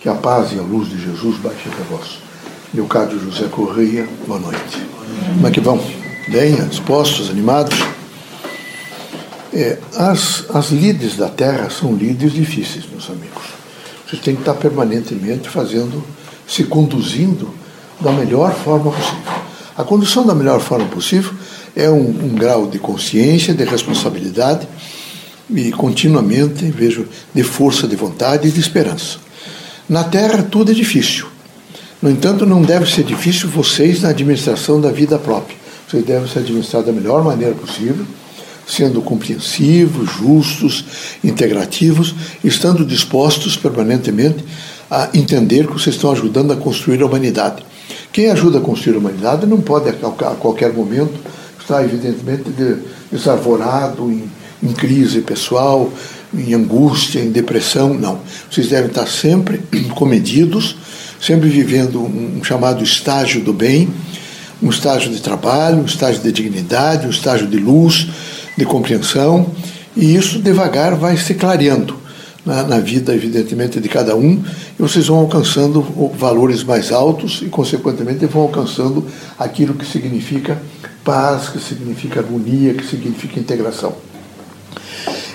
Que a paz e a luz de Jesus baixe até vós. Leocádio José Correia, boa noite. Como é que vão? Bem, dispostos, animados? É, as, as lides da terra são lides difíceis, meus amigos. Vocês têm que estar permanentemente fazendo, se conduzindo da melhor forma possível. A condução da melhor forma possível é um, um grau de consciência, de responsabilidade e continuamente, vejo, de força de vontade e de esperança. Na Terra tudo é difícil. No entanto, não deve ser difícil vocês na administração da vida própria. Vocês devem ser administrados da melhor maneira possível, sendo compreensivos, justos, integrativos, estando dispostos permanentemente a entender que vocês estão ajudando a construir a humanidade. Quem ajuda a construir a humanidade não pode a qualquer momento estar, evidentemente, desarvorado, em, em crise pessoal, em angústia, em depressão, não. Vocês devem estar sempre comedidos, sempre vivendo um chamado estágio do bem, um estágio de trabalho, um estágio de dignidade, um estágio de luz, de compreensão, e isso devagar vai se clareando na, na vida, evidentemente, de cada um, e vocês vão alcançando valores mais altos e, consequentemente, vão alcançando aquilo que significa paz, que significa harmonia, que significa integração.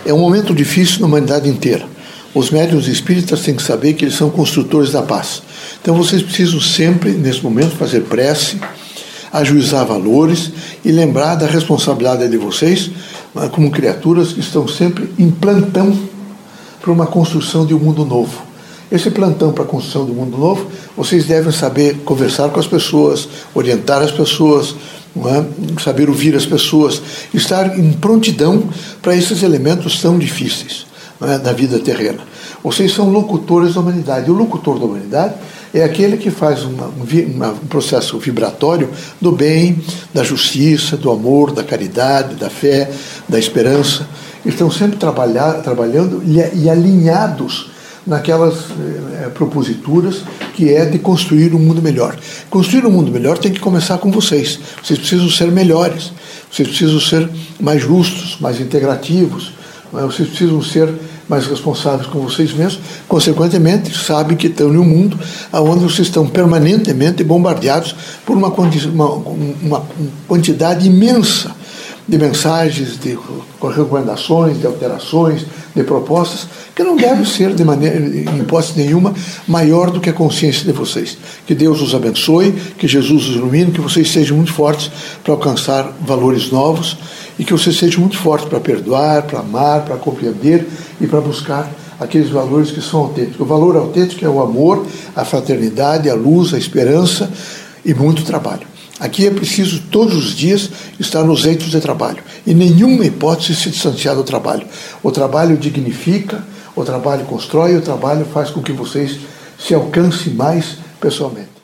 É um momento difícil na humanidade inteira. Os médiuns espíritas têm que saber que eles são construtores da paz. Então vocês precisam sempre, nesse momento, fazer prece, ajuizar valores e lembrar da responsabilidade de vocês né, como criaturas que estão sempre em plantão para uma construção de um mundo novo. Esse plantão para a construção do mundo novo, vocês devem saber conversar com as pessoas, orientar as pessoas, é? saber ouvir as pessoas, estar em prontidão para esses elementos tão difíceis é? da vida terrena. Vocês são locutores da humanidade. E o locutor da humanidade é aquele que faz uma, um processo vibratório do bem, da justiça, do amor, da caridade, da fé, da esperança. Estão sempre trabalhando e alinhados naquelas eh, proposituras que é de construir um mundo melhor. Construir um mundo melhor tem que começar com vocês. Vocês precisam ser melhores, vocês precisam ser mais justos, mais integrativos, é? vocês precisam ser mais responsáveis com vocês mesmos. Consequentemente, sabem que estão em um mundo onde vocês estão permanentemente bombardeados por uma, uma, uma quantidade imensa de mensagens, de recomendações, de alterações, de propostas, que não deve ser, de maneira, em hipótese nenhuma, maior do que a consciência de vocês. Que Deus os abençoe, que Jesus os ilumine, que vocês sejam muito fortes para alcançar valores novos e que vocês sejam muito fortes para perdoar, para amar, para compreender e para buscar aqueles valores que são autênticos. O valor autêntico é o amor, a fraternidade, a luz, a esperança e muito trabalho. Aqui é preciso todos os dias estar nos eitos de trabalho. E nenhuma hipótese se distanciar do trabalho. O trabalho dignifica, o trabalho constrói, o trabalho faz com que vocês se alcancem mais pessoalmente.